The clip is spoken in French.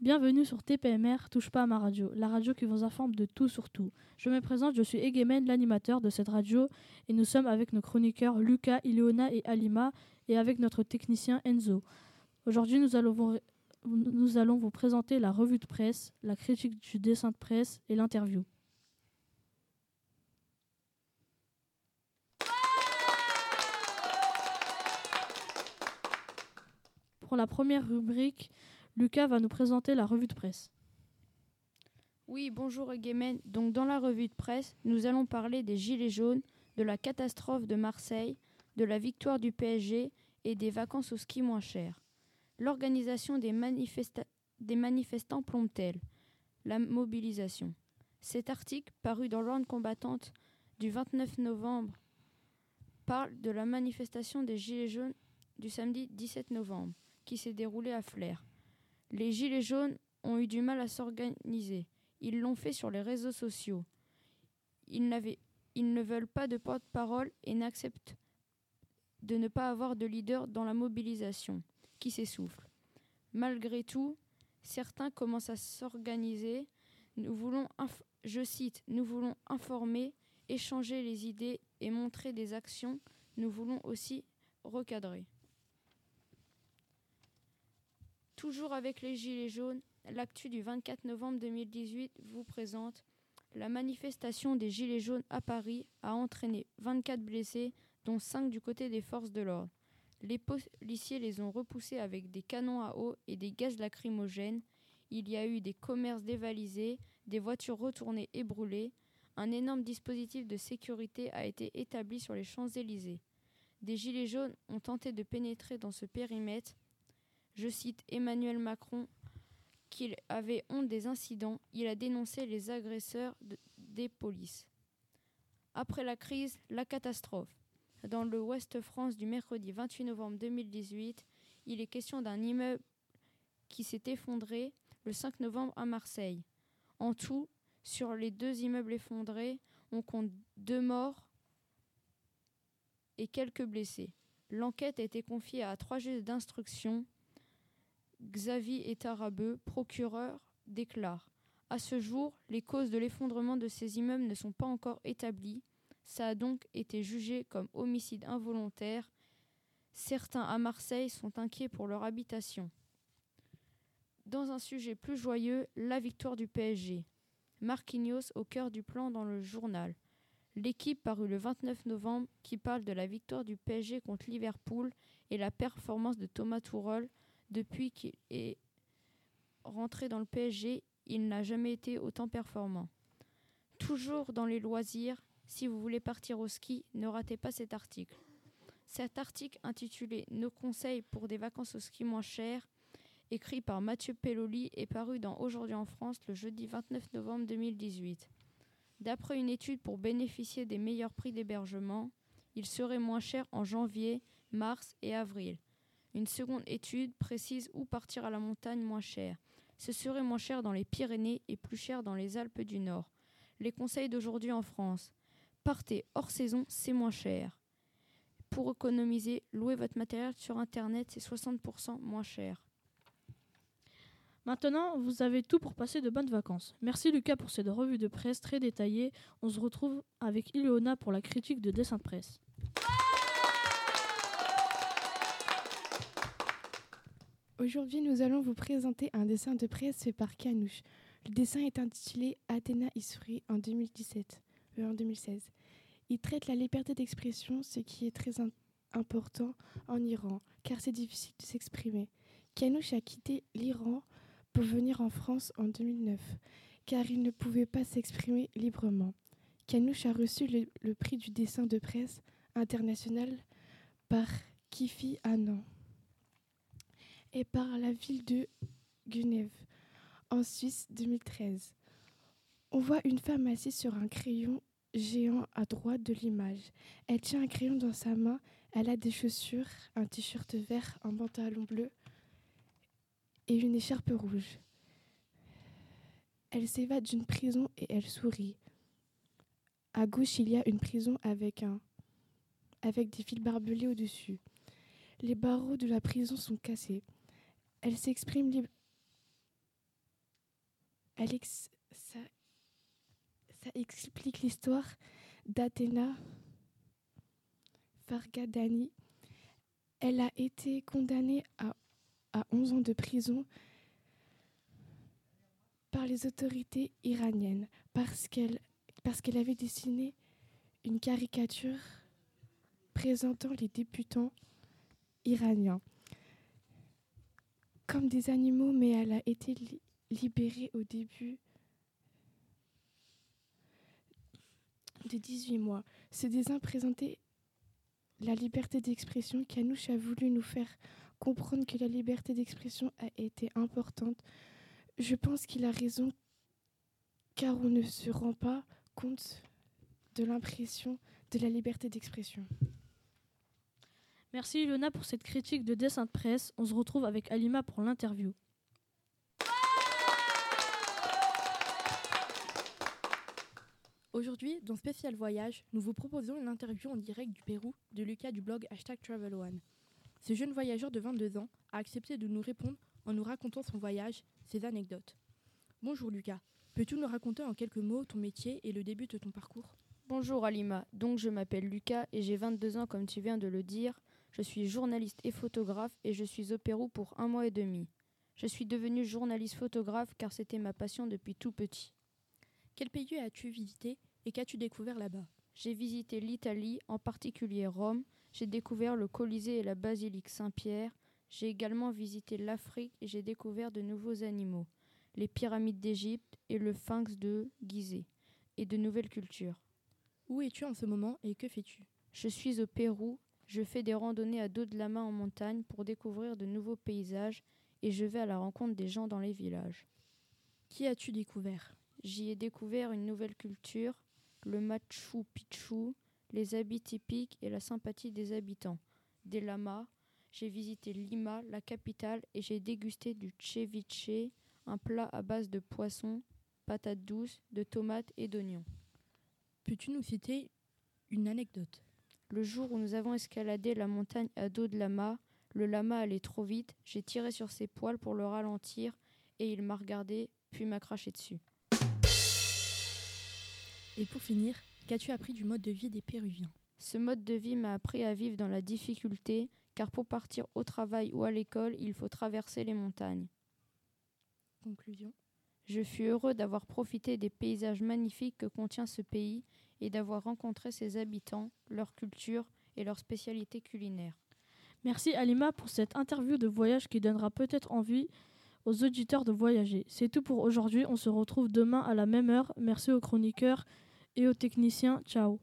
Bienvenue sur TPMR, touche pas à ma radio, la radio qui vous informe de tout sur tout. Je me présente, je suis Egemen, l'animateur de cette radio, et nous sommes avec nos chroniqueurs Lucas, Ileona et Alima, et avec notre technicien Enzo. Aujourd'hui, nous allons nous allons vous présenter la revue de presse, la critique du dessin de presse et l'interview. Pour la première rubrique, Lucas va nous présenter la revue de presse. Oui, bonjour Egemen. Donc dans la revue de presse, nous allons parler des Gilets jaunes, de la catastrophe de Marseille, de la victoire du PSG et des vacances au ski moins cher. L'organisation des, manifestants plombe-t-elle La mobilisation. Cet article, paru dans l'ordre combattante du 29 novembre, parle de la manifestation des Gilets jaunes du samedi 17 novembre, qui s'est déroulée à Flers. Les Gilets jaunes ont eu du mal à s'organiser. Ils l'ont fait sur les réseaux sociaux. Ils, ils ne veulent pas de porte-parole et n'acceptent de ne pas avoir de leader dans la mobilisation, qui s'essouffle. Malgré tout, certains commencent à s'organiser. Nous voulons, je cite, nous voulons informer, échanger les idées et montrer des actions. Nous voulons aussi recadrer. Toujours avec les Gilets jaunes, l'actu du 24 novembre 2018 vous présente la manifestation des Gilets jaunes à Paris a entraîné 24 blessés, dont 5 du côté des forces de l'ordre. Les policiers les ont repoussés avec des canons à eau et des gaz lacrymogènes. Il y a eu des commerces dévalisés, des voitures retournées et brûlées. Un énorme dispositif de sécurité a été établi sur les Champs-Élysées. Des gilets jaunes ont tenté de pénétrer dans ce périmètre, je cite Emmanuel Macron qu'il avait honte des incidents, il a dénoncé les agresseurs des polices. Après la crise, la catastrophe. Dans le Ouest France du mercredi 28 novembre 2018, il est question d'un immeuble qui s'est effondré le 5 novembre à Marseille. En tout, sur les deux immeubles effondrés, on compte deux morts et quelques blessés. L'enquête a été confiée à trois juges d'instruction Xavier Etarabeux, procureur, déclare À ce jour, les causes de l'effondrement de ces immeubles ne sont pas encore établies. Ça a donc été jugé comme homicide involontaire. Certains à Marseille sont inquiets pour leur habitation. Dans un sujet plus joyeux, la victoire du PSG. Marquinhos au cœur du plan dans le journal. L'équipe parut le 29 novembre qui parle de la victoire du PSG contre Liverpool et la performance de Thomas Tuchel depuis qu'il est rentré dans le PSG, il n'a jamais été autant performant. Toujours dans les loisirs, si vous voulez partir au ski, ne ratez pas cet article. Cet article intitulé Nos conseils pour des vacances au ski moins chères, écrit par Mathieu Pelloli, est paru dans Aujourd'hui en France le jeudi 29 novembre 2018. D'après une étude pour bénéficier des meilleurs prix d'hébergement, il serait moins cher en janvier, mars et avril. Une seconde étude précise où partir à la montagne moins cher. Ce serait moins cher dans les Pyrénées et plus cher dans les Alpes du Nord. Les conseils d'aujourd'hui en France. Partez hors saison, c'est moins cher. Pour économiser, louez votre matériel sur Internet, c'est 60% moins cher. Maintenant, vous avez tout pour passer de bonnes vacances. Merci Lucas pour cette revue de presse très détaillée. On se retrouve avec Ileona pour la critique de dessin de presse. Aujourd'hui, nous allons vous présenter un dessin de presse fait par Kanouche. Le dessin est intitulé Athéna Issouri en 2017, euh, en 2016. Il traite la liberté d'expression, ce qui est très important en Iran, car c'est difficile de s'exprimer. Kanouche a quitté l'Iran pour venir en France en 2009, car il ne pouvait pas s'exprimer librement. Kanouche a reçu le, le, prix du dessin de presse international par Kifi Annan et par la ville de Genève, en Suisse 2013. On voit une femme assise sur un crayon géant à droite de l'image. Elle tient un crayon dans sa main, elle a des chaussures, un t-shirt vert, un pantalon bleu et une écharpe rouge. Elle s'évade d'une prison et elle sourit. À gauche, il y a une prison avec un avec des fils barbelés au-dessus. Les barreaux de la prison sont cassés. Elle s'exprime libre. Elle ex- ça, explique l'histoire d'Athéna Fargadani. Elle a été condamnée à, à 11 ans de prison par les autorités iraniennes parce qu'elle parce qu'elle avait dessiné une caricature présentant les débutants iraniens comme des animaux, mais elle a été li- libérée au début de 18 mois. Ce dessin présentait la liberté d'expression qu'Anouche a voulu nous faire comprendre que la liberté d'expression a été importante. Je pense qu'il a raison car on ne se rend pas compte de l'impression de la liberté d'expression. Merci Ilona pour cette critique de dessin de presse. On se retrouve avec Alima pour l'interview. Aujourd'hui, dans Spécial Voyage, nous vous proposons une interview en direct du Pérou de Lucas du blog hashtag Travel One. Ce jeune voyageur de 22 ans a accepté de nous répondre en nous racontant son voyage, ses anecdotes. Bonjour Lucas, peux-tu nous raconter en quelques mots ton métier et le début de ton parcours? Bonjour Alima, donc je m'appelle Lucas et j'ai 22 ans comme tu viens de le dire. Je suis journaliste et photographe et je suis au Pérou pour un mois et demi. Je suis devenu journaliste photographe car c'était ma passion depuis tout petit. Quel pays as-tu visité et qu'as-tu découvert là-bas? J'ai visité l'Italie, en particulier Rome, j'ai découvert le Colisée et la basilique Saint-Pierre, j'ai également visité l'Afrique et j'ai découvert de nouveaux animaux, les pyramides d'Égypte et le sphinx de Gizeh, et de nouvelles cultures. Où es-tu en ce moment et que fais-tu? Je suis au Pérou, je fais des randonnées à dos de la main en montagne pour découvrir de nouveaux paysages et je vais à la rencontre des gens dans les villages. Qui as-tu découvert? J'y ai découvert une nouvelle culture, le Machu Picchu, les habits typiques et la sympathie des habitants. Des lamas, j'ai visité Lima, la capitale, et j'ai dégusté du ceviche, un plat à base de poisson, patates douces, de tomates et d'oignons. Peux-tu nous citer une anecdote? Le jour où nous avons escaladé la montagne à dos de lama, le lama allait trop vite, j'ai tiré sur ses poils pour le ralentir et il m'a regardé puis m'a craché dessus. Et pour finir, qu'as-tu appris du mode de vie des Péruviens? Ce mode de vie m'a appris à vivre dans la difficulté car pour partir au travail ou à l'école, il faut traverser les montagnes. Conclusion Je suis heureux d'avoir profité des paysages magnifiques que contient ce pays et d'avoir rencontré ses habitants, leur culture et leurs spécialités culinaires. Merci Alima pour cette interview de voyage qui donnera peut-être envie aux auditeurs de voyager. C'est tout pour aujourd'hui. On se retrouve demain à la même heure. Merci aux chroniqueurs et aux techniciens. Ciao.